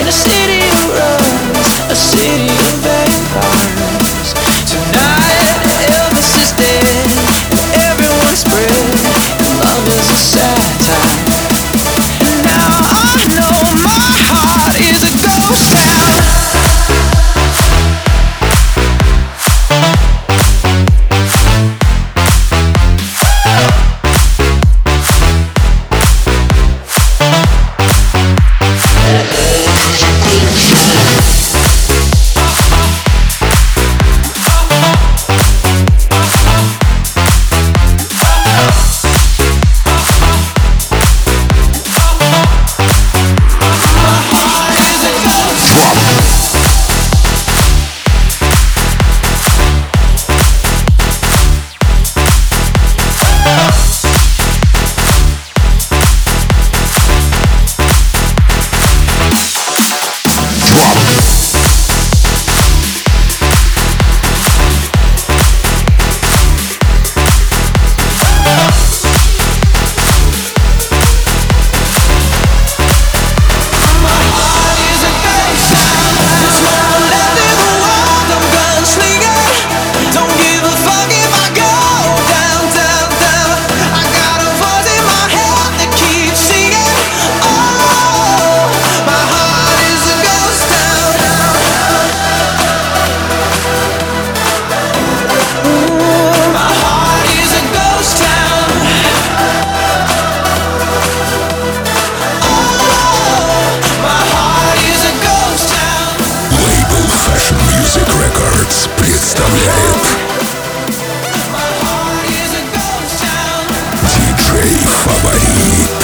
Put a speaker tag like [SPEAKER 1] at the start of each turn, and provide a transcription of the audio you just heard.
[SPEAKER 1] in a city. Favorite.